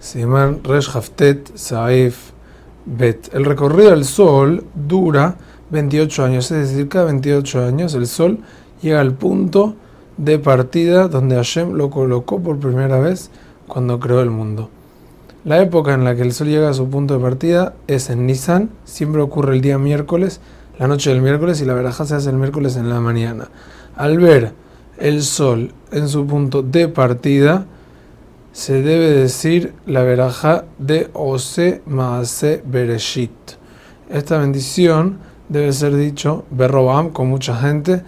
Siman Resh Saif Bet. El recorrido del Sol dura 28 años, es decir, cada 28 años el Sol llega al punto de partida donde Hashem lo colocó por primera vez cuando creó el mundo. La época en la que el Sol llega a su punto de partida es en Nisan, siempre ocurre el día miércoles, la noche del miércoles y la veraja se hace el miércoles en la mañana. Al ver el Sol en su punto de partida, se debe decir la veraja de Ose Maase Bereshit. Esta bendición debe ser dicho Berrobam con mucha gente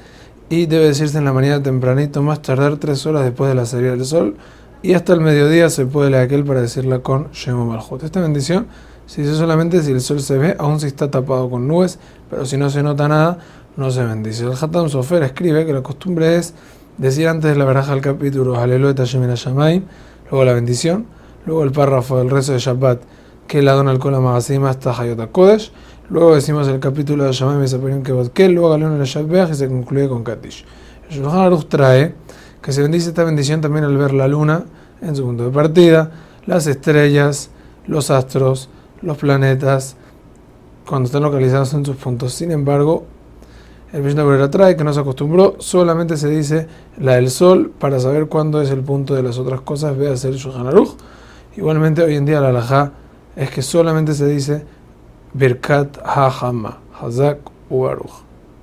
y debe decirse en la mañana tempranito, más tardar tres horas después de la salida del sol y hasta el mediodía se puede leer aquel para decirla con Shemo Malhut. Esta bendición se dice solamente si el sol se ve, aún si está tapado con nubes, pero si no se nota nada, no se bendice. El Hatam Sofer escribe que la costumbre es decir antes de la veraja del capítulo Aleluya Shamayim luego la bendición, luego el párrafo del rezo de Shabbat que la dona el Kolam hasta Hayot Kodesh, luego decimos el capítulo de Shamay Mesaperim que luego Galón el Shabbat y se concluye con Katish. El Shulchan Aruch trae que se bendice esta bendición también al ver la luna en su punto de partida, las estrellas, los astros, los planetas, cuando están localizados en sus puntos. Sin embargo, el Mishnah Berurah trae que no se acostumbró, solamente se dice la del sol para saber cuándo es el punto de las otras cosas, ve a ser Shulchan Aruch. Igualmente hoy en día la halajá es que solamente se dice Birkat HaHama, Hazak u